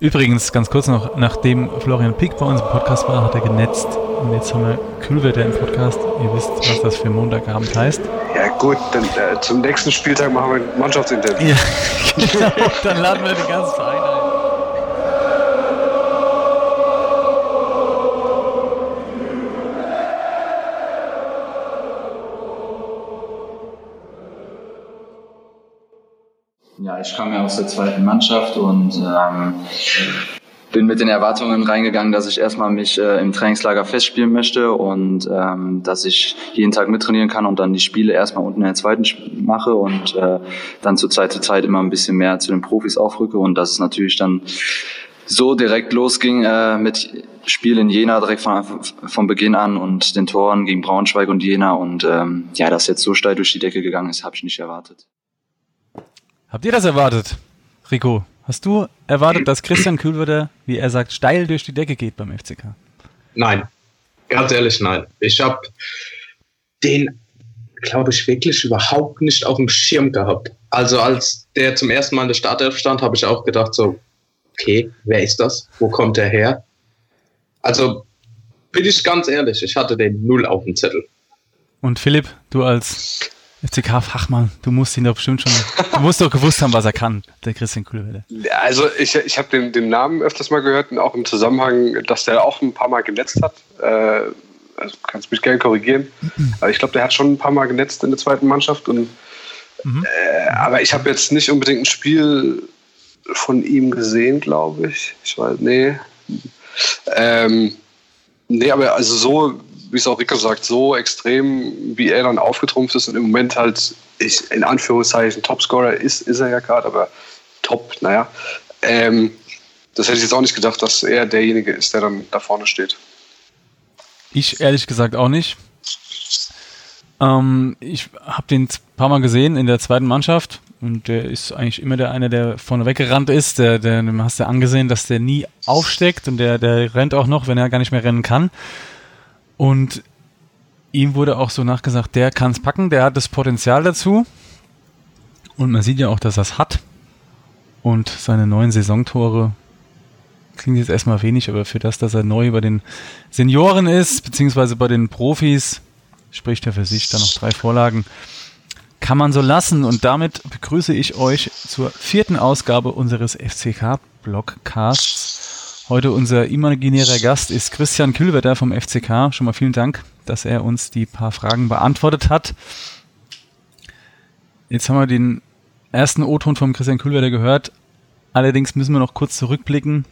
Übrigens, ganz kurz noch, nachdem Florian Pick bei uns im Podcast war, hat er genetzt. Und jetzt haben wir Kühlwetter im Podcast. Ihr wisst, was das für Montagabend heißt. Ja gut, dann äh, zum nächsten Spieltag machen wir ein Mannschaftsinterview. Ja, genau. Dann laden wir den ganzen Verein ein. Ich kam ja aus der zweiten Mannschaft und ähm, bin mit den Erwartungen reingegangen, dass ich erstmal mich äh, im Trainingslager festspielen möchte und ähm, dass ich jeden Tag mittrainieren kann und dann die Spiele erstmal unten in der zweiten mache und äh, dann zu Zeit zu Zeit immer ein bisschen mehr zu den Profis aufrücke und dass es natürlich dann so direkt losging äh, mit Spiel in Jena direkt von, von Beginn an und den Toren gegen Braunschweig und Jena und ähm, ja, dass jetzt so steil durch die Decke gegangen ist, habe ich nicht erwartet. Habt ihr das erwartet, Rico? Hast du erwartet, dass Christian Kühlwürder, wie er sagt, steil durch die Decke geht beim FCK? Nein, ganz ehrlich nein. Ich habe den, glaube ich, wirklich überhaupt nicht auf dem Schirm gehabt. Also als der zum ersten Mal in der Startelf stand, habe ich auch gedacht so, okay, wer ist das? Wo kommt er her? Also bin ich ganz ehrlich, ich hatte den null auf dem Zettel. Und Philipp, du als FCK-Fachmann, du musst ihn doch bestimmt schon, du musst doch gewusst haben, was er kann, der Christian Kuhlwelle. Also ich, ich habe den, den Namen öfters mal gehört und auch im Zusammenhang, dass der auch ein paar Mal genetzt hat. Äh, also kannst mich gerne korrigieren. Aber ich glaube, der hat schon ein paar Mal genetzt in der zweiten Mannschaft. Und, mhm. äh, aber ich habe jetzt nicht unbedingt ein Spiel von ihm gesehen, glaube ich. Ich weiß, nee. Ähm, nee, aber also so wie es auch Rico sagt, so extrem, wie er dann aufgetrumpft ist und im Moment halt, ich, in Anführungszeichen, Topscorer ist, ist er ja gerade, aber top, naja. Ähm, das hätte ich jetzt auch nicht gedacht, dass er derjenige ist, der dann da vorne steht. Ich ehrlich gesagt auch nicht. Ähm, ich habe den ein paar Mal gesehen in der zweiten Mannschaft und der ist eigentlich immer der eine, der vorne weggerannt ist. Der, der, dem hast du angesehen, dass der nie aufsteckt und der, der rennt auch noch, wenn er gar nicht mehr rennen kann. Und ihm wurde auch so nachgesagt, der kann es packen, der hat das Potenzial dazu. Und man sieht ja auch, dass er es hat. Und seine neuen Saisontore klingt jetzt erstmal wenig, aber für das, dass er neu bei den Senioren ist, beziehungsweise bei den Profis, spricht er für sich, da noch drei Vorlagen, kann man so lassen. Und damit begrüße ich euch zur vierten Ausgabe unseres FCK-Blogcasts. Heute unser imaginärer Gast ist Christian Kühlwetter vom FCK. Schon mal vielen Dank, dass er uns die paar Fragen beantwortet hat. Jetzt haben wir den ersten O-Ton vom Christian Kühlwetter gehört. Allerdings müssen wir noch kurz zurückblicken.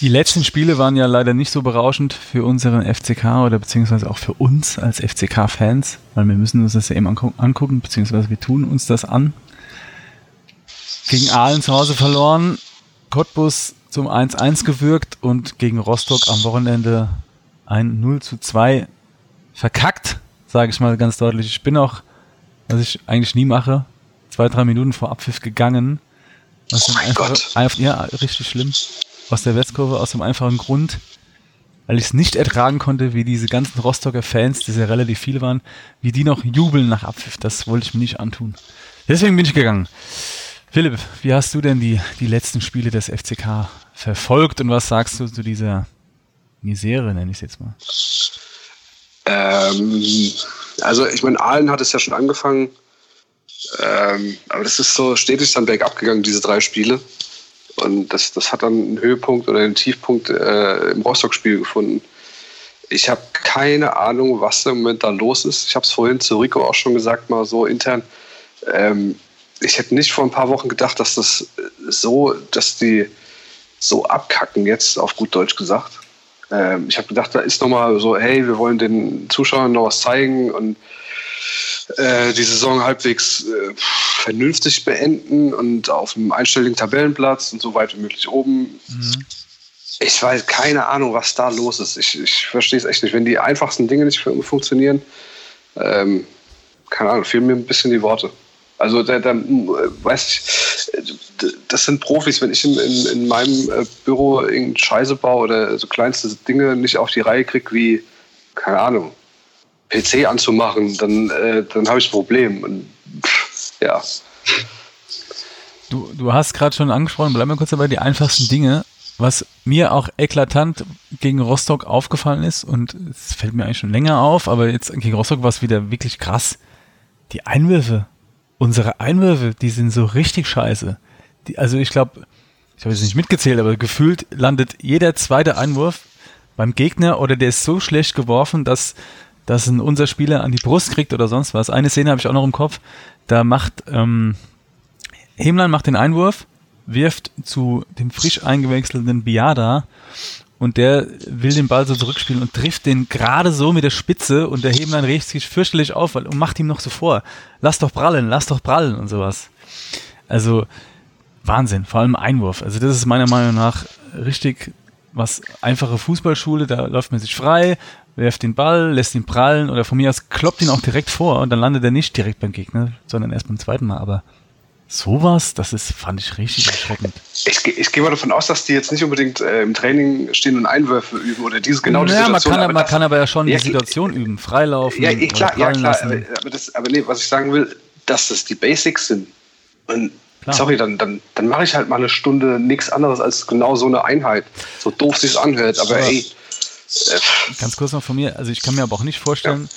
Die letzten Spiele waren ja leider nicht so berauschend für unseren FCK oder beziehungsweise auch für uns als FCK-Fans, weil wir müssen uns das ja eben angucken, beziehungsweise wir tun uns das an. Gegen Aalen zu Hause verloren, Cottbus zum 1-1 gewürgt und gegen Rostock am Wochenende ein 0 zu 2 verkackt, sage ich mal ganz deutlich. Ich bin auch, was ich eigentlich nie mache, zwei, drei Minuten vor Abpfiff gegangen. Was oh mein einfach, Gott. Einfach, ja, richtig schlimm. Aus der Westkurve, aus dem einfachen Grund, weil ich es nicht ertragen konnte, wie diese ganzen Rostocker Fans, die ja relativ viele waren, wie die noch jubeln nach Abpfiff. Das wollte ich mir nicht antun. Deswegen bin ich gegangen. Philipp, wie hast du denn die, die letzten Spiele des FCK verfolgt und was sagst du zu dieser Misere, nenne ich es jetzt mal? Ähm, also ich meine, Aalen hat es ja schon angefangen, ähm, aber das ist so stetig dann bergab gegangen, diese drei Spiele. Und das, das hat dann einen Höhepunkt oder einen Tiefpunkt äh, im Rostock-Spiel gefunden. Ich habe keine Ahnung, was im Moment da los ist. Ich habe es vorhin zu Rico auch schon gesagt, mal so intern. Ähm, ich hätte nicht vor ein paar Wochen gedacht, dass das so, dass die so abkacken jetzt, auf gut Deutsch gesagt. Ähm, ich habe gedacht, da ist nochmal so, hey, wir wollen den Zuschauern noch was zeigen und äh, die Saison halbwegs äh, vernünftig beenden und auf einem einstelligen Tabellenplatz und so weit wie möglich oben. Mhm. Ich weiß keine Ahnung, was da los ist. Ich, ich verstehe es echt nicht. Wenn die einfachsten Dinge nicht funktionieren, ähm, keine Ahnung, fehlen mir ein bisschen die Worte. Also da, da weiß ich, das sind Profis, wenn ich in, in, in meinem äh, Büro irgendeine Scheiße baue oder so kleinste Dinge nicht auf die Reihe kriege, wie, keine Ahnung, PC anzumachen, dann, äh, dann habe ich ein Problem. Und, pff, ja. Du, du hast gerade schon angesprochen, bleib mal kurz dabei, die einfachsten Dinge. Was mir auch eklatant gegen Rostock aufgefallen ist, und es fällt mir eigentlich schon länger auf, aber jetzt gegen Rostock war es wieder wirklich krass. Die Einwürfe, unsere Einwürfe, die sind so richtig scheiße. Die, also ich glaube, ich habe jetzt nicht mitgezählt, aber gefühlt landet jeder zweite Einwurf beim Gegner oder der ist so schlecht geworfen, dass, dass ein unser Spieler an die Brust kriegt oder sonst was. Eine Szene habe ich auch noch im Kopf. Da macht ähm, Hemlein macht den Einwurf, wirft zu dem frisch eingewechselten Biada und der will den Ball so zurückspielen und trifft den gerade so mit der Spitze und der Hemlein regt sich fürchterlich auf und macht ihm noch so vor, lass doch prallen, lass doch prallen und sowas. Also Wahnsinn, vor allem Einwurf. Also das ist meiner Meinung nach richtig was einfache Fußballschule, da läuft man sich frei, werft den Ball, lässt ihn prallen oder von mir aus kloppt ihn auch direkt vor und dann landet er nicht direkt beim Gegner, sondern erst beim zweiten Mal. Aber sowas, das ist, fand ich richtig erschreckend. Ich, ich gehe mal davon aus, dass die jetzt nicht unbedingt äh, im Training stehen und Einwürfe üben oder diese genau naja, Situation. Man kann, aber, man kann aber ja schon ja, die Situation ja, üben, freilaufen. Ja, ja klar, ja, klar. Aber, aber, das, aber nee, was ich sagen will, dass das die Basics sind. Und Klar. Sorry, dann, dann, dann mache ich halt mal eine Stunde nichts anderes als genau so eine Einheit. So doof sich's anhört, aber ey. Äh, Ganz kurz noch von mir, also ich kann mir aber auch nicht vorstellen, ja.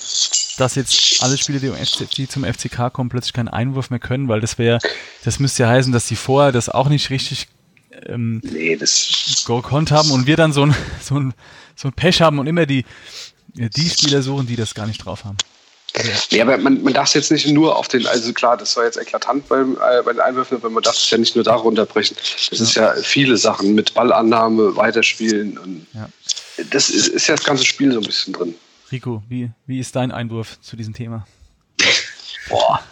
Dass jetzt alle Spieler, die, FC, die, zum FCK kommen, plötzlich keinen Einwurf mehr können, weil das wäre, das müsste ja heißen, dass die vorher das auch nicht richtig ähm, nee, das gekonnt haben und wir dann so ein, so ein, so ein Pech haben und immer die, die Spieler suchen, die das gar nicht drauf haben. Nee, aber man, man darf es jetzt nicht nur auf den, also klar, das war jetzt eklatant beim, äh, bei den Einwürfen, aber man darf es ja nicht nur da runterbrechen. Es ist ja viele Sachen mit Ballannahme, Weiterspielen und ja. das ist, ist ja das ganze Spiel so ein bisschen drin. Rico, wie, wie ist dein Einwurf zu diesem Thema? Boah.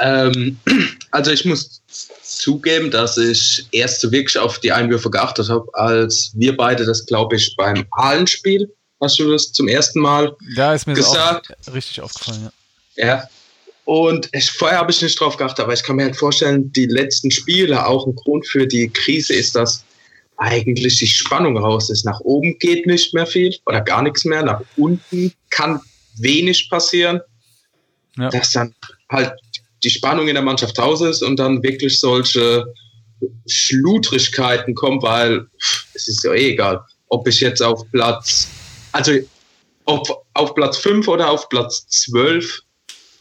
ähm, also ich muss zugeben, dass ich erst so wirklich auf die Einwürfe geachtet habe, als wir beide das, glaube ich, beim Ahlenspiel Hast du das zum ersten Mal ja, ist mir gesagt? Auch richtig aufgefallen, ja. Ja. Und ich, vorher habe ich nicht drauf geachtet, aber ich kann mir halt vorstellen, die letzten Spiele, auch ein Grund für die Krise ist, dass eigentlich die Spannung raus ist. Nach oben geht nicht mehr viel oder gar nichts mehr. Nach unten kann wenig passieren. Ja. Dass dann halt die Spannung in der Mannschaft raus ist und dann wirklich solche Schludrigkeiten kommen, weil es ist ja eh egal, ob ich jetzt auf Platz also auf, auf Platz 5 oder auf Platz 12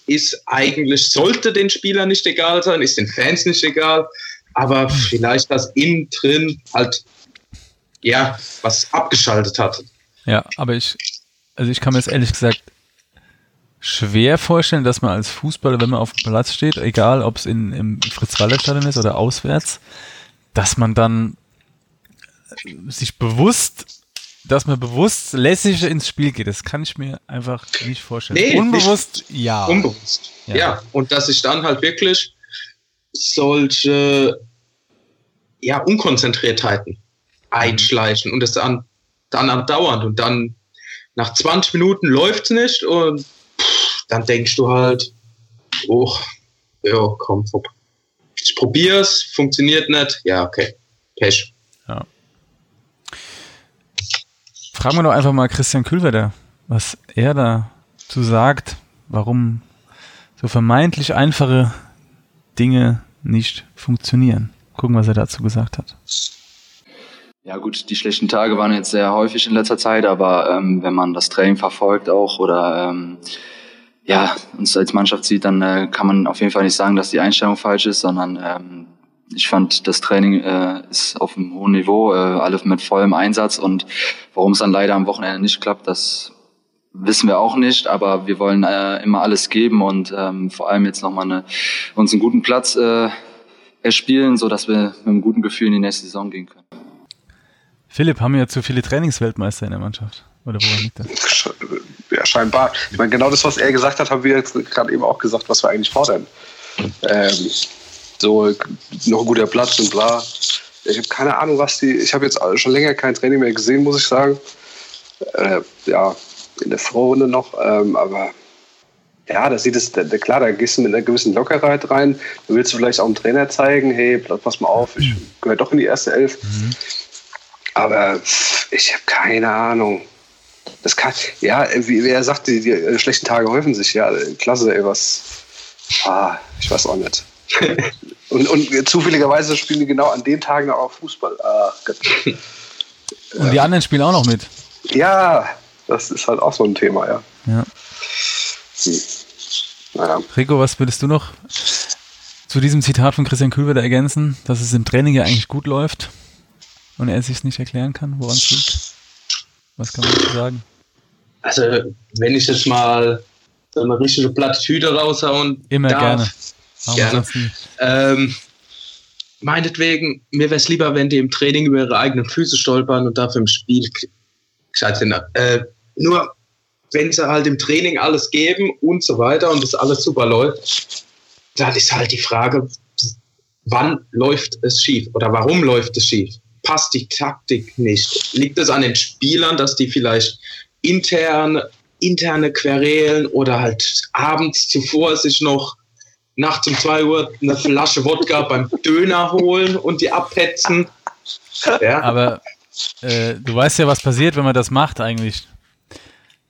ist eigentlich, sollte den Spielern nicht egal sein, ist den Fans nicht egal, aber vielleicht das innen drin halt, ja, was abgeschaltet hat. Ja, aber ich, also ich kann mir jetzt ehrlich gesagt schwer vorstellen, dass man als Fußballer, wenn man auf dem Platz steht, egal ob es in, im Fritz-Walter-Stadion ist oder auswärts, dass man dann sich bewusst dass man bewusst lässig ins Spiel geht. Das kann ich mir einfach nicht vorstellen. Nee, unbewusst, nicht, ja. Unbewusst. Ja. ja. Und dass sich dann halt wirklich solche ja, Unkonzentriertheiten einschleichen und es dann, dann andauernd und dann nach 20 Minuten läuft es nicht und dann denkst du halt, oh, ja, komm, ich probier's, funktioniert nicht, ja, okay, Pech. Ja. Fragen wir doch einfach mal Christian Kühlwetter, was er dazu sagt, warum so vermeintlich einfache Dinge nicht funktionieren. Gucken, was er dazu gesagt hat. Ja gut, die schlechten Tage waren jetzt sehr häufig in letzter Zeit, aber ähm, wenn man das Training verfolgt auch oder ähm, ja uns als Mannschaft sieht, dann äh, kann man auf jeden Fall nicht sagen, dass die Einstellung falsch ist, sondern ähm, ich fand, das Training äh, ist auf einem hohen Niveau, äh, alles mit vollem Einsatz und warum es dann leider am Wochenende nicht klappt, das wissen wir auch nicht, aber wir wollen äh, immer alles geben und ähm, vor allem jetzt nochmal eine, uns einen guten Platz äh, erspielen, so dass wir mit einem guten Gefühl in die nächste Saison gehen können. Philipp, haben wir ja zu viele Trainingsweltmeister in der Mannschaft? Oder woran liegt das? Ja, scheinbar. Ich meine, genau das, was er gesagt hat, haben wir jetzt gerade eben auch gesagt, was wir eigentlich fordern. Ähm, so noch ein guter Platz und bla. Ich habe keine Ahnung, was die. Ich habe jetzt schon länger kein Training mehr gesehen, muss ich sagen. Äh, ja, in der Vorrunde noch, ähm, aber ja, da sieht es, da, klar, da gehst du mit einer gewissen Lockerheit rein. Da willst du vielleicht auch dem Trainer zeigen, hey, pass mal auf, ich gehöre doch in die erste Elf. Mhm. Aber ich habe keine Ahnung. Das kann, ja, wie, wie er sagt, die, die, äh, schlechten Tage häufen sich, ja, klasse, ey, was. Ah, ich weiß auch nicht. Und, und zufälligerweise spielen die genau an den Tagen auch Fußball. Ah, Gott. Und die anderen spielen auch noch mit. Ja, das ist halt auch so ein Thema, ja. Ja. Hm. Naja. Rico, was würdest du noch zu diesem Zitat von Christian Kühlwetter ergänzen, dass es im Training ja eigentlich gut läuft und er es sich nicht erklären kann, woran es liegt? Was kann man dazu sagen? Also, wenn ich jetzt mal so eine richtige Plattitüde raushauen Immer darf, gerne. Gerne. Ähm, meinetwegen, mir wäre es lieber, wenn die im Training über ihre eigenen Füße stolpern und dafür im Spiel gescheit. Äh, nur, wenn sie halt im Training alles geben und so weiter und das alles super läuft, dann ist halt die Frage, wann läuft es schief oder warum läuft es schief? Passt die Taktik nicht? Liegt es an den Spielern, dass die vielleicht intern, interne Querelen oder halt abends zuvor sich noch nachts um 2 Uhr eine Flasche Wodka beim Döner holen und die abhetzen? Ja, Aber äh, du weißt ja, was passiert, wenn man das macht eigentlich.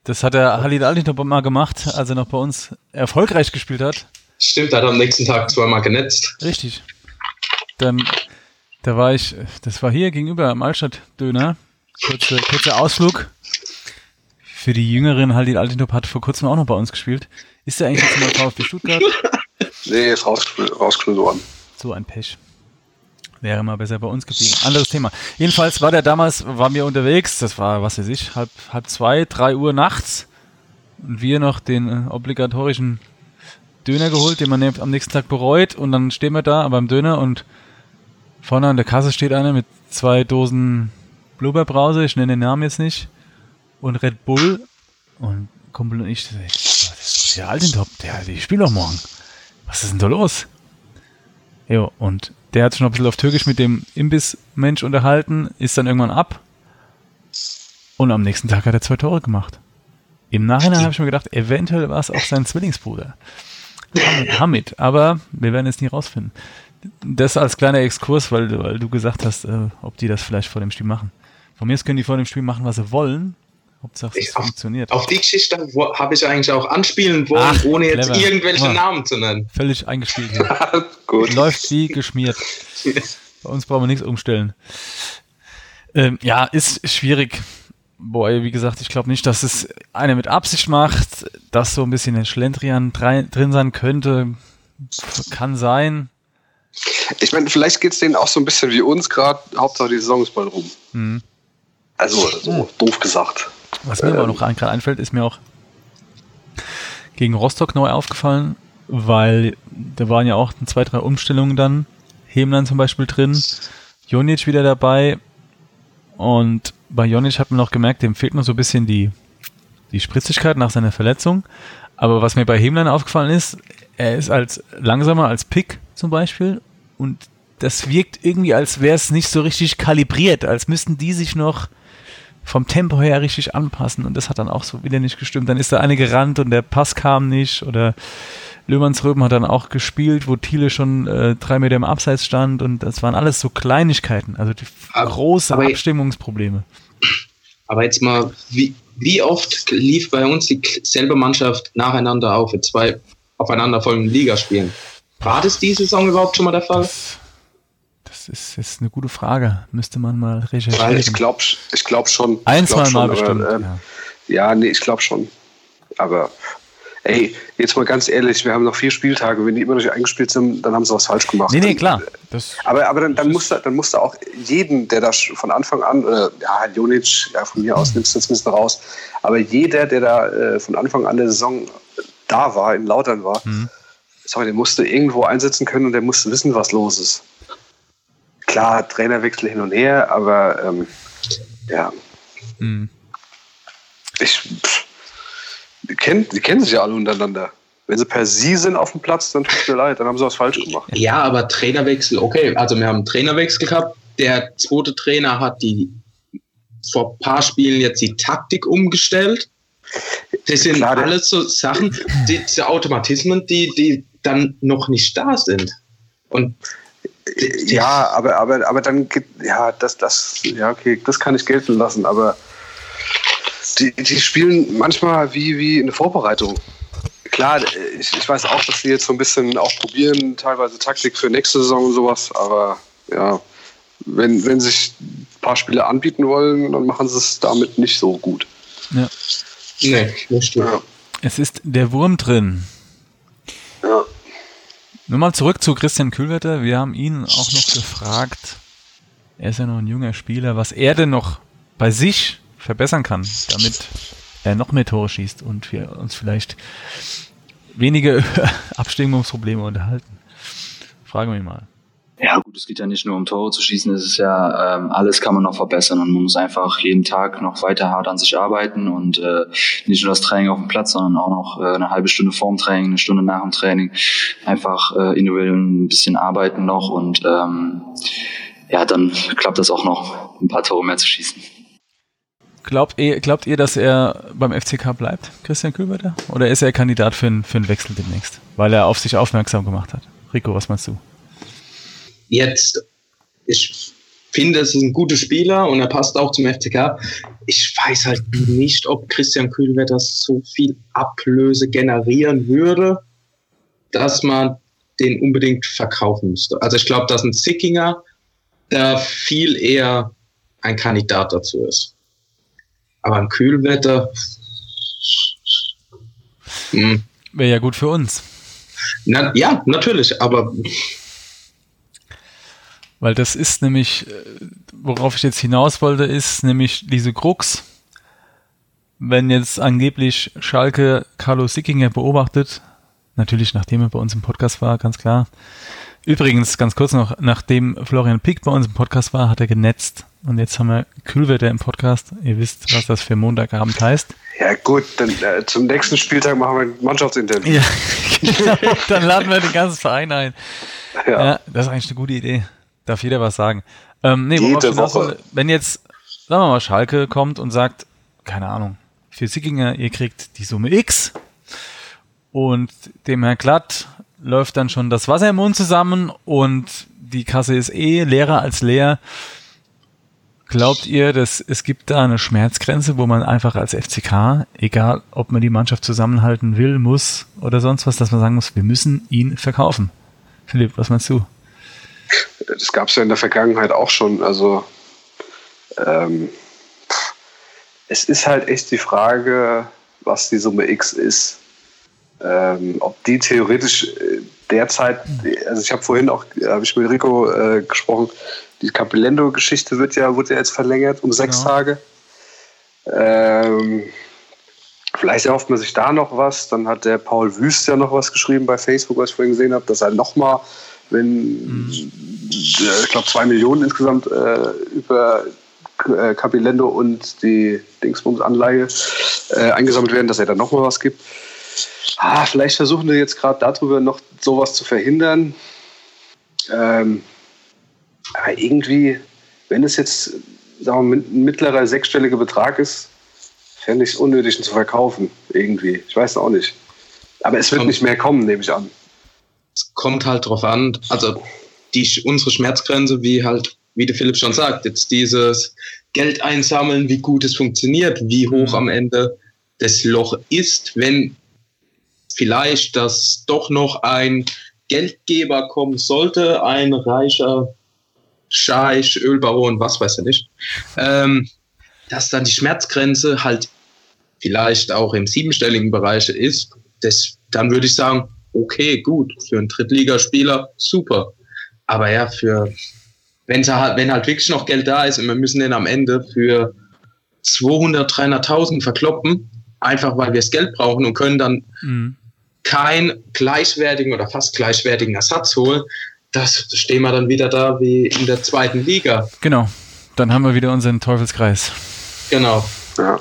Das hat der Halil Altintop mal gemacht, als er noch bei uns erfolgreich gespielt hat. stimmt, hat am nächsten Tag zweimal genetzt. Richtig. Dann, da war ich, das war hier gegenüber am Altstadt-Döner. Kurze, kurzer Ausflug. Für die Jüngeren, Halil Altintop hat vor kurzem auch noch bei uns gespielt. Ist der eigentlich jetzt mal VfB Stuttgart? Nee, ist rausgeschmissen rausgeschmissen worden. So ein Pech. Wäre mal besser bei uns geblieben. Anderes Thema. Jedenfalls war der damals, waren wir unterwegs, das war, was weiß ich, halb, halb zwei, drei Uhr nachts. Und wir noch den äh, obligatorischen Döner geholt, den man am nächsten Tag bereut. Und dann stehen wir da beim Döner und vorne an der Kasse steht einer mit zwei Dosen Blubberbrause, ich nenne den Namen jetzt nicht, und Red Bull. Und Kumpel und ich, das ist doch der Altintop, der, die spielt doch morgen. Was ist denn da los? Jo, und der hat sich noch ein bisschen auf Türkisch mit dem Imbiss-Mensch unterhalten, ist dann irgendwann ab. Und am nächsten Tag hat er zwei Tore gemacht. Im Nachhinein habe ich mir gedacht, eventuell war es auch sein Zwillingsbruder. Hamid, aber wir werden es nie rausfinden. Das als kleiner Exkurs, weil, du- weil du gesagt hast, äh, ob die das vielleicht vor dem Spiel machen. Von mir aus können die vor dem Spiel machen, was sie wollen. Hauptsache es Ich- funktioniert. Auf die Geschichte habe ich eigentlich auch anspielen wollen, Ach, ohne jetzt clever. irgendwelche Ja. Namen zu nennen. Völlig eingespielt. Gut. Läuft wie geschmiert. Bei uns brauchen wir nichts umstellen. Ähm, ja, ist schwierig. Boah, wie gesagt, ich glaube nicht, dass es einer mit Absicht macht, dass so ein bisschen der Schlendrian drin sein könnte. Kann sein. Ich meine, vielleicht geht es denen auch so ein bisschen wie uns gerade. Hauptsache die Saison ist bald rum. Mhm. Also, so doof gesagt. Was mir aber noch gerade einfällt, ist mir auch gegen Rostock neu aufgefallen, weil da waren ja auch zwei, drei Umstellungen dann. Hemland zum Beispiel drin, Jonic wieder dabei und bei Jonic hat man noch gemerkt, dem fehlt noch so ein bisschen die, die Spritzigkeit nach seiner Verletzung. Aber was mir bei Hemland aufgefallen ist, er ist als langsamer als Pick zum Beispiel und das wirkt irgendwie, als wäre es nicht so richtig kalibriert, als müssten die sich noch vom Tempo her richtig anpassen und das hat dann auch so wieder nicht gestimmt. Dann ist da eine gerannt und der Pass kam nicht oder Löhmannsröben hat dann auch gespielt, wo Thiele schon äh, drei Meter im Abseits stand und das waren alles so Kleinigkeiten, also die Aber- große aber- Abstimmungsprobleme. Aber jetzt mal, wie, wie oft lief bei uns dieselbe Mannschaft nacheinander auf in zwei aufeinanderfolgenden Ligaspielen? War das diese Saison überhaupt schon mal der Fall? Das, das ist jetzt eine gute Frage, müsste man mal Weil recherchieren. ich glaube ich glaub schon. Ein, glaub zwei Mal schon, bestimmt. Aber, ähm, ja. ja, nee, ich glaube schon. Aber ey, jetzt mal ganz ehrlich, wir haben noch vier Spieltage. Wenn die immer noch nicht eingespielt sind, dann haben sie was falsch gemacht. Nee, nee, klar. Das, Aber, aber dann, dann, musst du, dann musst du auch jeden, der da von Anfang an, äh, ja, Jonic, ja, von mir aus nimmst du jetzt ein bisschen raus, aber jeder, der da äh, von Anfang an der Saison da war, in Lautern war, Mhm. sorry, der musste irgendwo einsetzen können und der musste wissen, was los ist. Klar, Trainerwechsel hin und her, aber ähm, ja, mh. ich, pff, die, kennen, die kennen sich ja alle untereinander. Wenn sie per Sie sind auf dem Platz, dann tut mir leid, dann haben sie was falsch gemacht. Ja, aber Trainerwechsel, okay. Also wir haben einen Trainerwechsel gehabt. Der zweite Trainer hat die vor ein paar Spielen jetzt die Taktik umgestellt. Das sind Klar, alles so Sachen, die, diese Automatismen, die, die dann noch nicht da sind. Und die- Ja, aber, aber, aber dann geht, ja, das, das, ja, okay, das kann ich gelten lassen, aber die, die spielen manchmal wie, wie in der Vorbereitung. klar, ich, ich weiß auch, dass sie jetzt so ein bisschen auch probieren, teilweise Taktik für nächste Saison und sowas, aber ja, wenn, wenn sich ein paar Spiele anbieten wollen, dann machen sie es damit nicht so gut. Ja. Nee, das stimmt. Ja. Es ist der Wurm drin. Ja. Nur mal zurück zu Christian Kühlwetter. Wir haben ihn auch noch gefragt, er ist ja noch ein junger Spieler, was er denn noch bei sich verbessern kann, damit er noch mehr Tore schießt und wir uns vielleicht weniger über Abstimmungsprobleme unterhalten. Fragen wir ihn mal. Ja, gut, es geht ja nicht nur um Tore zu schießen, es ist ja, ähm, alles kann man noch verbessern und man muss einfach jeden Tag noch weiter hart an sich arbeiten und äh, nicht nur das Training auf dem Platz, sondern auch noch äh, eine halbe Stunde vorm Training, eine Stunde nach dem Training, einfach äh, individuell ein bisschen arbeiten noch und ähm, ja, dann klappt das auch noch, ein paar Tore mehr zu schießen. Glaubt ihr, glaubt ihr, dass er beim FCK bleibt, Christian Kühlwetter? Oder ist er Kandidat für, einen- für einen Wechsel demnächst, weil er auf sich aufmerksam gemacht hat? Rico, was meinst du? Jetzt, ich finde, es ist ein guter Spieler und er passt auch zum FCK. Ich weiß halt nicht, ob Christian Kühlwetter so viel Ablöse generieren würde, dass man den unbedingt verkaufen müsste. Also ich glaube, dass ein Sickinger da viel eher ein Kandidat dazu ist. Aber ein Kühlwetter, hm, Wäre ja gut für uns. na, ja, natürlich, aber Weil das ist nämlich, äh, worauf ich jetzt hinaus wollte, ist nämlich diese Krux. Wenn jetzt angeblich Schalke Carlo Sickinger beobachtet, natürlich nachdem er bei uns im Podcast war, ganz klar. Übrigens, ganz kurz noch, nachdem Florian Pick bei uns im Podcast war, hat er genetzt. Und jetzt haben wir Kühlwetter im Podcast. Ihr wisst, was das für Montagabend heißt. Ja, gut, dann äh, zum nächsten Spieltag machen wir ein Mannschaftsinterview. Ja, genau. Dann laden wir den ganzen Verein ein. Ja. Ja, das ist eigentlich eine gute Idee. Darf jeder was sagen. Ähm, nee, Jede Woche. wenn jetzt, sagen wir mal, Schalke kommt und sagt, keine Ahnung, für Sickinger, ihr kriegt die Summe X und dem Herr Glatt läuft dann schon das Wasser im Mund zusammen und die Kasse ist eh leerer als leer. Glaubt ihr, dass es gibt da eine Schmerzgrenze, wo man einfach als FCK, egal ob man die Mannschaft zusammenhalten will, muss oder sonst was, dass man sagen muss, wir müssen ihn verkaufen? Philipp, was meinst du? Das gab es ja in der Vergangenheit auch schon. Also ähm, es ist halt echt die Frage, was die Summe X ist. Ähm, ob die theoretisch äh, derzeit, also ich habe vorhin auch, habe ich mit Rico äh, gesprochen, die Capilendo-Geschichte wird ja, wurde ja jetzt verlängert um sechs Genau. Tage. Ähm, vielleicht erhofft man sich da noch was. Dann hat der Paul Wüst ja noch was geschrieben bei Facebook, was ich vorhin gesehen habe, dass er nochmal, wenn, äh, ich glaube, zwei Millionen insgesamt äh, über äh, Capilendo und die Dingsbums-Anleihe äh, eingesammelt werden, dass er dann nochmal was gibt. Ah, vielleicht versuchen wir jetzt gerade darüber noch sowas zu verhindern. Ähm, aber irgendwie, wenn es jetzt sagen wir, mal, ein mittlerer sechsstelliger Betrag ist, fände ich es unnötig, ihn zu verkaufen. Irgendwie. Ich weiß auch nicht. Aber es wird Kommt- nicht mehr kommen, nehme ich an. Es kommt halt drauf an, also die, unsere Schmerzgrenze, wie halt, wie der Philipp schon sagt, jetzt dieses Geld einsammeln, wie gut es funktioniert, wie hoch am Ende das Loch ist, wenn vielleicht das doch noch ein Geldgeber kommen sollte, ein reicher Scheich, Ölbaron, was weiß ich nicht, ähm, dass dann die Schmerzgrenze halt vielleicht auch im siebenstelligen Bereich ist, das, dann würde ich sagen, okay, gut, für einen Drittligaspieler super. Aber ja, für wenn halt, wenn halt wirklich noch Geld da ist und wir müssen den am Ende für 200, 300.000 verkloppen, einfach weil wir das Geld brauchen und können dann Mhm. keinen gleichwertigen oder fast gleichwertigen Ersatz holen, das stehen wir dann wieder da wie in der zweiten Liga. Genau. Dann haben wir wieder unseren Teufelskreis. Genau. Ja.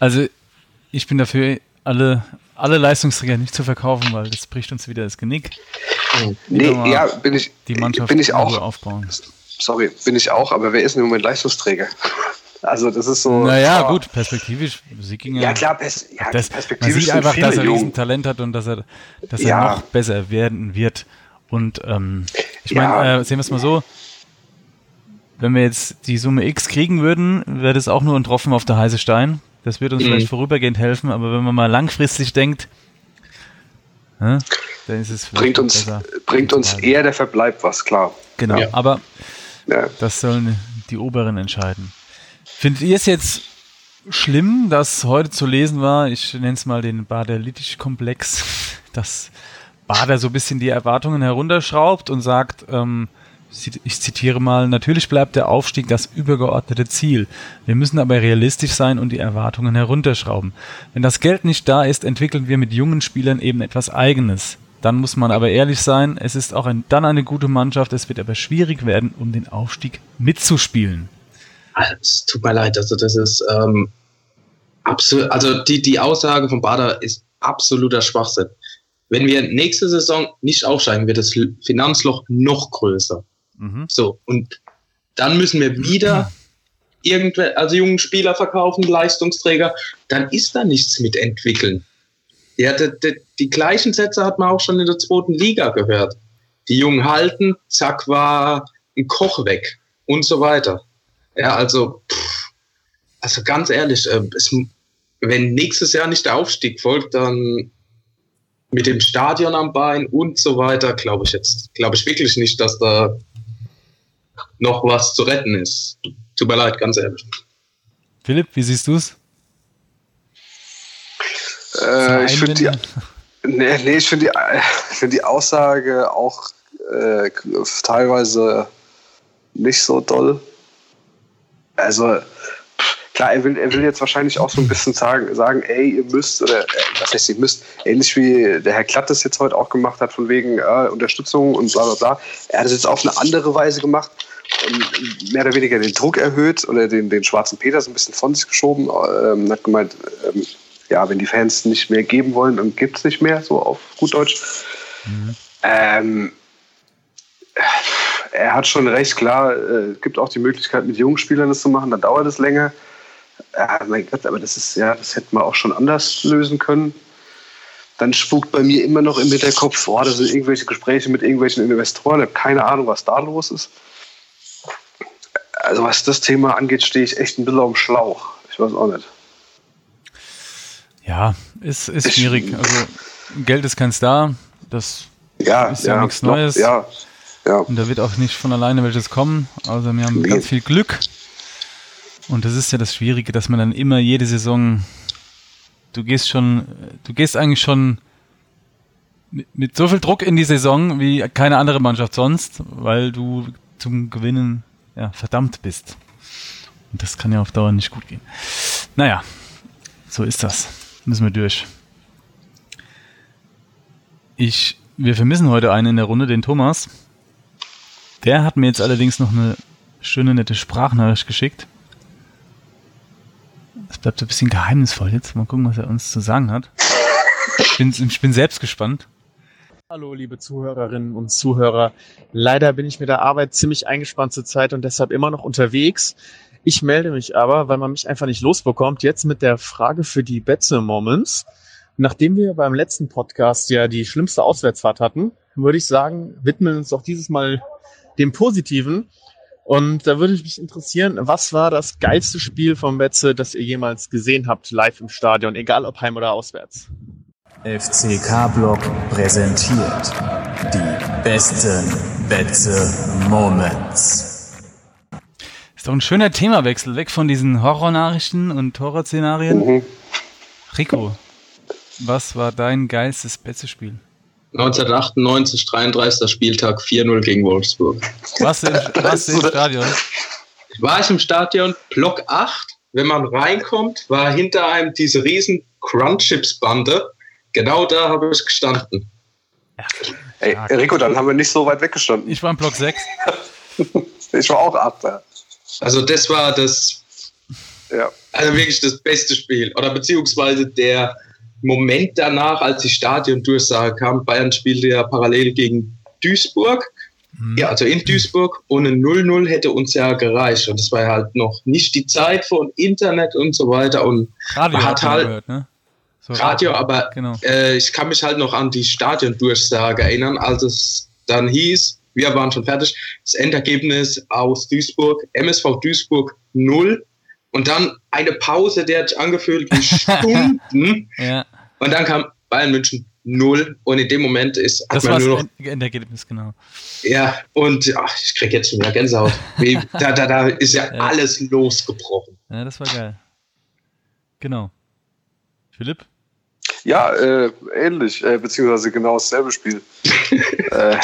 Also ich bin dafür, alle, alle Leistungsträger nicht zu verkaufen, weil das bricht uns wieder das Genick. Nee, ja, bin ich, Die Mannschaft bin ich auch. aufbauen. Sorry, bin ich auch, aber wer ist denn im Moment Leistungsträger? Also das ist so. Naja, oh, gut, perspektivisch. Sickinger. Ja klar, pers ja, Das, man perspektivisch sieht sind einfach, dass er jung. riesen Talent hat und dass er, dass er Ja. noch besser werden wird. Und ähm, ich Ja. meine, äh, sehen wir es mal so, wenn wir jetzt die Summe X kriegen würden, wäre das auch nur ein Tropfen auf der heiße Stein. Das wird uns mhm. vielleicht vorübergehend helfen, aber wenn man mal langfristig denkt, dann ist es bringt uns, bringt uns eher der Verbleib was, klar. Genau, ja. aber ja. das sollen die Oberen entscheiden. Findet ihr es jetzt schlimm, dass heute zu lesen war, ich nenne es mal den Bader-Littich-Komplex, dass Bader so ein bisschen die Erwartungen herunterschraubt und sagt, ähm, ich zitiere mal, natürlich bleibt der Aufstieg das übergeordnete Ziel. Wir müssen aber realistisch sein und die Erwartungen herunterschrauben. Wenn das Geld nicht da ist, entwickeln wir mit jungen Spielern eben etwas Eigenes. Dann muss man aber ehrlich sein, es ist auch ein, dann eine gute Mannschaft, es wird aber schwierig werden, um den Aufstieg mitzuspielen. Also, es tut mir leid, also das ist ähm, absolut, also die, die Aussage von Bader ist absoluter Schwachsinn. Wenn wir nächste Saison nicht aufsteigen, wird das Finanzloch noch größer. Mhm. So, und dann müssen wir wieder irgendwelche, also jungen Spieler verkaufen, Leistungsträger, dann ist da nichts mit entwickeln. Ja, die, die, die, gleichen Sätze hat man auch schon in der zweiten Liga gehört. Die Jungen halten, zack, war ein Koch weg und so weiter. Ja, also, pff, also ganz ehrlich, äh, es, wenn nächstes Jahr nicht der Aufstieg folgt, dann mit dem Stadion am Bein und so weiter, glaube ich jetzt, glaube ich wirklich nicht, dass da noch was zu retten ist. Tut mir leid, ganz ehrlich. Philipp, wie siehst du es? Äh, ich finde die, nee, nee, ich find die, find die Aussage auch äh, teilweise nicht so doll. Also, klar, er will, er will jetzt wahrscheinlich auch so ein bisschen sagen, sagen ey, ihr müsst, oder äh, was heißt, ihr müsst, ähnlich wie der Herr Klatt das jetzt heute auch gemacht hat, von wegen äh, Unterstützung und bla bla bla. Er hat es jetzt auf eine andere Weise gemacht mehr oder weniger den Druck erhöht oder den, den schwarzen Peter so ein bisschen von sich geschoben. Ähm, hat gemeint, ähm, ja, wenn die Fans nicht mehr geben wollen, dann gibt es nicht mehr, so auf gut Deutsch. Mhm. Ähm, er hat schon recht, klar, es äh, gibt auch die Möglichkeit, mit jungen Spielern das zu machen, dann dauert es länger. Ja, mein Gott, aber das ist ja, das hätte man auch schon anders lösen können. Dann spukt bei mir immer noch im Hinterkopf, oh, das sind irgendwelche Gespräche mit irgendwelchen Investoren. Ich habe keine Ahnung, was da los ist. Also was das Thema angeht, stehe ich echt ein bisschen dem Schlauch. Ich weiß auch nicht. Ja, ist, ist schwierig. Also Geld ist keins da. Das ja, ist ja, ja nichts Neues. Ja, ja. Und da wird auch nicht von alleine welches kommen. Also wir haben nee. ganz viel Glück. Und das ist ja das Schwierige, dass man dann immer jede Saison, du gehst schon, du gehst eigentlich schon mit, mit so viel Druck in die Saison wie keine andere Mannschaft sonst, weil du zum Gewinnen ja, verdammt bist. Und das kann ja auf Dauer nicht gut gehen. Naja, so ist das. Müssen wir durch. Ich, wir vermissen heute einen in der Runde, den Thomas. Der hat mir jetzt allerdings noch eine schöne, nette Sprachnachricht geschickt. Es bleibt ein bisschen geheimnisvoll jetzt. Mal gucken, was er uns zu sagen hat. Ich bin, ich bin selbst gespannt. Hallo, liebe Zuhörerinnen und Zuhörer. Leider bin ich mit der Arbeit ziemlich eingespannt zur Zeit und deshalb immer noch unterwegs. Ich melde mich aber, weil man mich einfach nicht losbekommt, jetzt mit der Frage für die Betze Moments. Nachdem wir beim letzten Podcast ja die schlimmste Auswärtsfahrt hatten, würde ich sagen, widmen wir uns auch dieses Mal dem Positiven. Und da würde mich interessieren, was war das geilste Spiel von Betze, das ihr jemals gesehen habt, live im Stadion, egal ob heim oder auswärts? FCK-Block präsentiert die besten Betze Moments. Ist doch ein schöner Themawechsel, weg von diesen Horrornachrichten und Horrorszenarien. Mhm. Rico, was war dein geilstes Betze-Spiel? 1998, 33. Spieltag, 4-0 gegen Wolfsburg. Was im, was im Stadion? War ich im Stadion, Block 8. Wenn man reinkommt, war hinter einem diese riesen Crunchips-Bande Genau da habe ich gestanden. Ey, Rico, dann haben wir nicht so weit weggestanden. Ich war im Block 6. ich war auch 8. Also das war das, ja. also wirklich das beste Spiel. Oder beziehungsweise der Moment danach, als die Stadion-Durchsage kam, Bayern spielte ja parallel gegen Duisburg. Mhm. Ja, also in Duisburg. Ohne 0-0 hätte uns ja gereicht. Und das war ja halt noch nicht die Zeit von Internet und so weiter. Und Radio man hat halt, gehört, ne? So, Radio, aber genau. äh, ich kann mich halt noch an die Stadiondurchsage erinnern, als es dann hieß, wir waren schon fertig, das Endergebnis aus Duisburg, MSV Duisburg 0, Und dann eine Pause, der hat sich angefühlt wie Stunden. Ja, Und dann kam Bayern München null. Und in dem Moment ist, hat das man nur noch, Endergebnis, genau. ja, und ach, ich krieg jetzt schon wieder Gänsehaut. Da, da, da ist ja Ja. alles losgebrochen. Ja, das war geil. Genau. Philipp? Ja, äh, ähnlich, äh, beziehungsweise genau dasselbe Spiel. äh,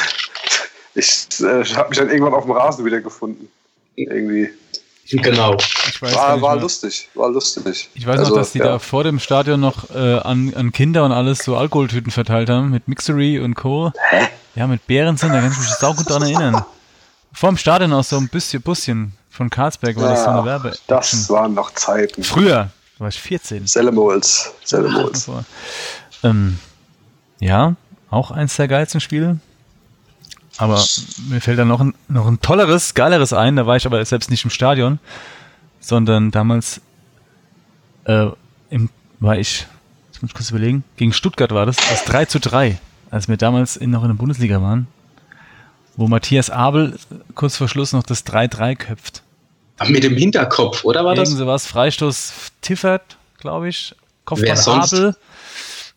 ich äh, habe mich dann irgendwann auf dem Rasen wiedergefunden. Irgendwie. Genau. Ich weiß, gar War, war lustig, war lustig. Ich weiß Also, noch, dass die ja. da vor dem Stadion noch äh, an, an Kinder und alles so Alkoholtüten verteilt haben mit Mixery und Co. Hä? Ja, mit Bärensinn, da kann ich mich sau gut dran erinnern. Vor dem Stadion aus so ein bisschen Buschen von Karlsberg war das so eine Werbe. Das waren noch Zeiten. Früher, war ich 14. Sellemols. Sellemols. Davor. Ähm, ja, auch eins der geilsten Spiele. Aber mir fällt da noch ein, noch ein tolleres, geileres ein. Da war ich aber selbst nicht im Stadion, sondern damals äh, im, war ich, jetzt muss ich kurz überlegen, gegen Stuttgart war das, das 3 zu 3, als wir damals in, noch in der Bundesliga waren, wo Matthias Abel kurz vor Schluss noch das 3-3 köpft. Mit dem Hinterkopf, oder war das? Irgend sowas, Freistoß Tiffert, glaube ich, Kopfball Wer sonst? Abel.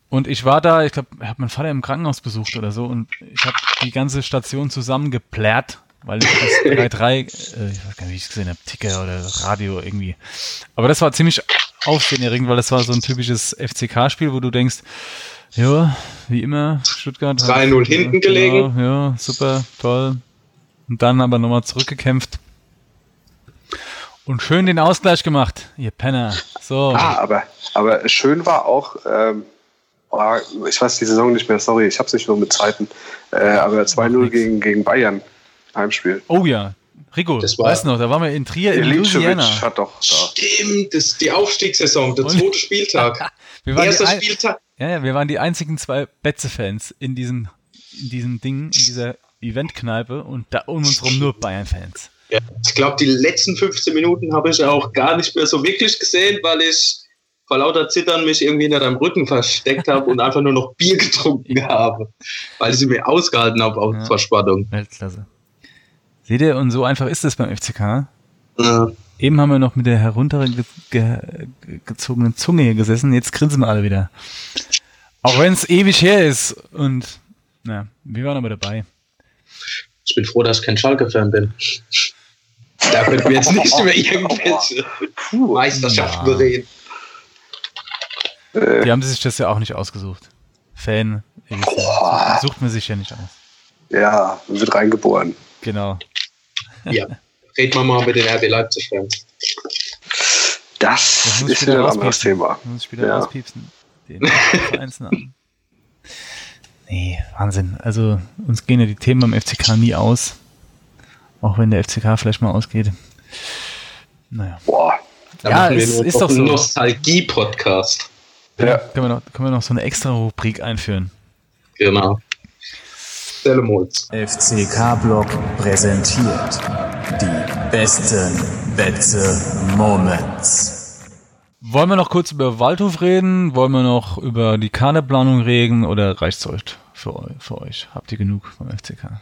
Und ich war da, ich glaube, ich habe meinen Vater im Krankenhaus besucht oder so und ich habe die ganze Station zusammengeplärt, weil ich das 3-3, äh, ich weiß gar nicht, wie ich es gesehen habe, Ticker oder Radio irgendwie. Aber das war ziemlich aufsehenerregend, weil das war so ein typisches FCK-Spiel, wo du denkst, ja, wie immer, Stuttgart. hat- 3-0 hinten gelegen. Genau, ja, super, toll. Und dann aber nochmal zurückgekämpft. Und schön den Ausgleich gemacht, ihr Penner. So. Ah, aber, aber schön war auch, ähm, oh, ich weiß die Saison nicht mehr, sorry, ich hab's nicht nur mit Zeiten, äh, aber 2-0 gegen, gegen Bayern, Heimspiel. Oh ja, Rico, Das war- weißt du noch, da waren wir in Trier in Louisiana. Hat doch da. Stimmt, das die Aufstiegssaison, der Und- zweite Spieltag. Wir waren, die Erster ein, Spieltag. ja, ja, wir waren die einzigen zwei Betze-Fans in diesem, in diesem Ding, in dieser Eventkneipe und da um uns rum nur Bayern-Fans. Ja, ich glaube, die letzten 15 Minuten habe ich auch gar nicht mehr so wirklich gesehen, weil ich vor lauter Zittern mich irgendwie hinter deinem Rücken versteckt habe und einfach nur noch Bier getrunken habe, weil ich sie mir ausgehalten habe auf Ja. Verspannung. Weltklasse. Seht ihr, und so einfach ist es beim FCK. Ja. Eben haben wir noch mit der heruntergezogenen Zunge hier gesessen, jetzt grinsen wir alle wieder. Auch wenn es ewig her ist. Und na, wir waren aber dabei. Ich bin froh, dass ich kein Schalke-Fan bin. Da könnten wir jetzt nicht über irgendwelche Meisterschaften Ja. reden. Äh, Die haben sich das ja auch nicht ausgesucht. Fan, ja, sucht man sich ja nicht aus. ja, wird reingeboren. Genau. Ja, reden wir mal mit den RB Leipzig-Fans. Das, Das ist wieder ein anderes. Thema. Muss ich wieder Ja. rauspiepsen. Den Vereinsnamen. Nee, Wahnsinn. Also uns gehen ja die Themen beim FCK nie aus. Auch wenn der FCK vielleicht mal ausgeht. Naja. Boah. Ja, ist- ist doch so. Nostalgie-Podcast. Ja. Können, wir noch, können wir noch so eine extra Rubrik einführen? Genau. Delemolz. FCK-Block präsentiert die besten Betze Moments. Wollen wir noch kurz über Waldhof reden? Wollen wir noch über die Kaderplanung reden? Oder reicht's euch für, für euch? Habt ihr genug vom FCK?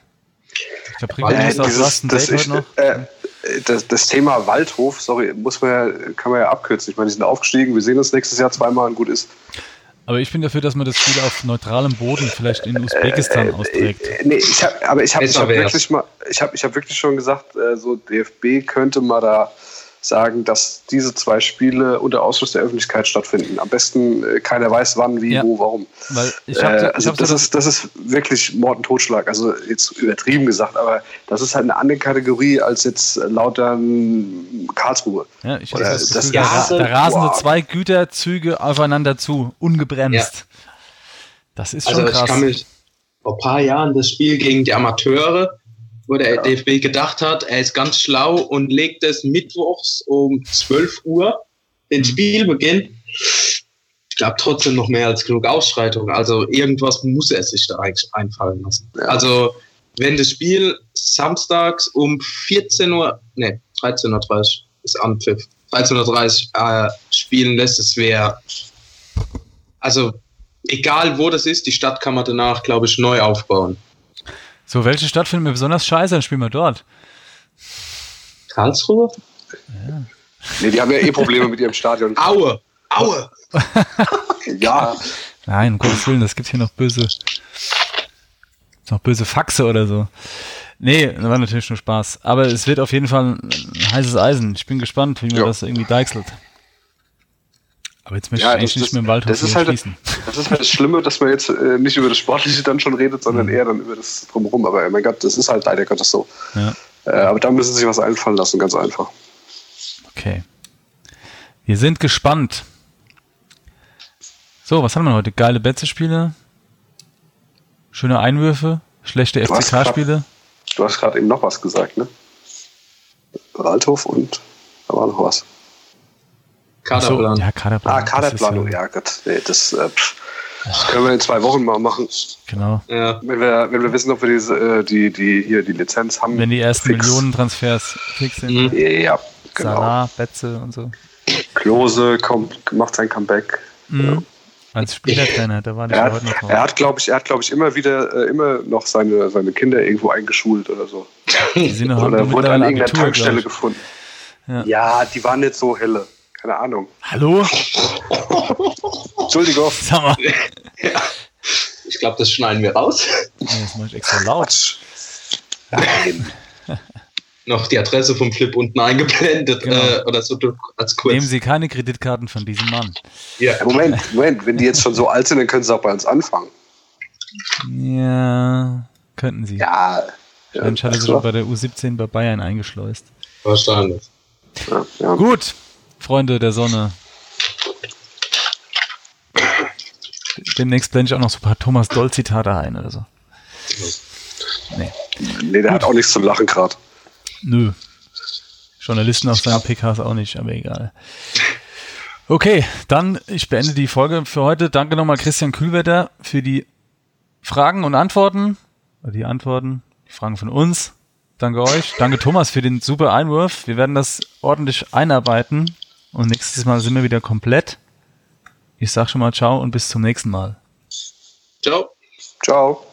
Äh, dieses, das, ich, noch. äh, das, das Thema Waldhof, sorry, muss man ja, kann man ja abkürzen. Ich meine, die sind aufgestiegen, wir sehen uns nächstes Jahr zweimal und gut ist. Aber ich bin dafür, dass man das Spiel auf neutralem Boden vielleicht in Usbekistan austrägt. Äh, nee, ich hab, aber ich habe hab wirklich mal, ich habe ich hab wirklich schon gesagt, äh, so DFB könnte mal da sagen, dass diese zwei Spiele unter Ausschluss der Öffentlichkeit stattfinden. Am besten äh, keiner weiß wann, wie, Ja. wo, warum. Weil ich Äh, also das, so ist, das ist wirklich Mord und Totschlag. Also jetzt übertrieben gesagt, aber das ist halt eine andere Kategorie als jetzt Lautern Karlsruhe. Ja, ich Oder das, das Gefühl, da, da rasen so Boah. zwei Güterzüge aufeinander zu, ungebremst. Das ist schon Also ich krass. kann mich vor ein paar Jahren das Spiel gegen die Amateure, wo der DFB gedacht hat, er ist ganz schlau und legt es mittwochs um 12 Uhr den Spielbeginn. Ich glaube trotzdem noch mehr als genug Ausschreitungen. Also irgendwas muss er sich da eigentlich einfallen lassen. Ja. Also wenn das Spiel samstags um 14 Uhr, nee, 13.30 Uhr ist Anpfiff, 13.30 Uhr äh, spielen lässt, es wäre, also egal wo das ist, die Stadt kann man danach, glaube ich, neu aufbauen. So, welche Stadt finden wir besonders scheiße? Dann spielen wir dort. Karlsruhe? Nee, die haben ja eh Probleme mit ihrem Stadion. Aue! Aue! Ja, Nein, um Gottes Willen, das gibt hier noch böse, noch böse Faxe oder so. Nee, das war natürlich nur Spaß. Aber es wird auf jeden Fall ein heißes Eisen. Ich bin gespannt, wie man Ja. das irgendwie deichselt. Aber jetzt möchte Ja, ich eigentlich das- nicht mehr im Waldhof das ist halt- schließen. Das ist halt das Schlimme, dass man jetzt äh, nicht über das Sportliche dann schon redet, sondern Mhm. eher dann über das Drumherum. Aber oh mein Gott, das ist halt leider Gottes so. Ja, Äh, aber da müssen sie sich was einfallen lassen, ganz einfach. okay. Wir sind gespannt. So, was haben wir heute? Geile Betze-Spiele, schöne Einwürfe, schlechte FCK-Spiele. Du hast gerade eben noch was gesagt, ne? Waldhof und da war noch was. Kaderplan. ja, Kaderplan. Ah, Das ist Kaderplanung, ja Gott. Nee, das, äh, pff, das können wir in zwei Wochen mal machen. Genau. Ja. Wenn wir, wenn wir wissen, ob wir diese, äh, die, die, hier die Lizenz haben. Wenn die ersten fix. Millionen-Transfers fix sind. Mhm. Ja, genau. Salah, Betze und so. Klose kommt, macht sein Comeback. Mhm. Als Spielertrainer, da war ich Er ja hat, heute noch drauf. er hat glaube ich, er hat, glaube ich, immer wieder, äh, immer noch seine, seine Kinder irgendwo eingeschult oder so. Die sind noch Oder wurde an irgendeiner Tankstelle gefunden. Ja. Ja. die waren nicht so helle. Keine Ahnung. Hallo? Entschuldigung. Sag mal. Ich glaube, das schneiden wir raus. Nee, das mache ich extra laut. Nein. Noch die Adresse vom Flip unten eingeblendet Genau. äh, oder so als kurz. Nehmen Sie keine Kreditkarten von diesem Mann. ja. Ja, Moment, Moment. Wenn die jetzt schon so alt sind, dann können sie auch bei uns anfangen. Ja, könnten Sie. Ja. ja Mensch hatte also, doch bei der U17 bei Bayern eingeschleust. Wahrscheinlich. ja, ja. Gut, Freunde der Sonne. Demnächst blende ich auch noch so ein paar Thomas Doll-Zitate ein oder so. Nee, Nee, der hat auch nichts zum Lachen gerade. nö. Journalisten auf seinen PKs auch nicht, aber egal. Okay, dann ich beende die Folge für heute. Danke nochmal Christian Kühlwetter für die Fragen und Antworten. Die Antworten, die Fragen von uns. Danke euch. Danke Thomas für den super Einwurf. Wir werden das ordentlich einarbeiten. Und nächstes Mal sind wir wieder komplett. Ich sag schon mal ciao und bis zum nächsten Mal. Ciao. Ciao.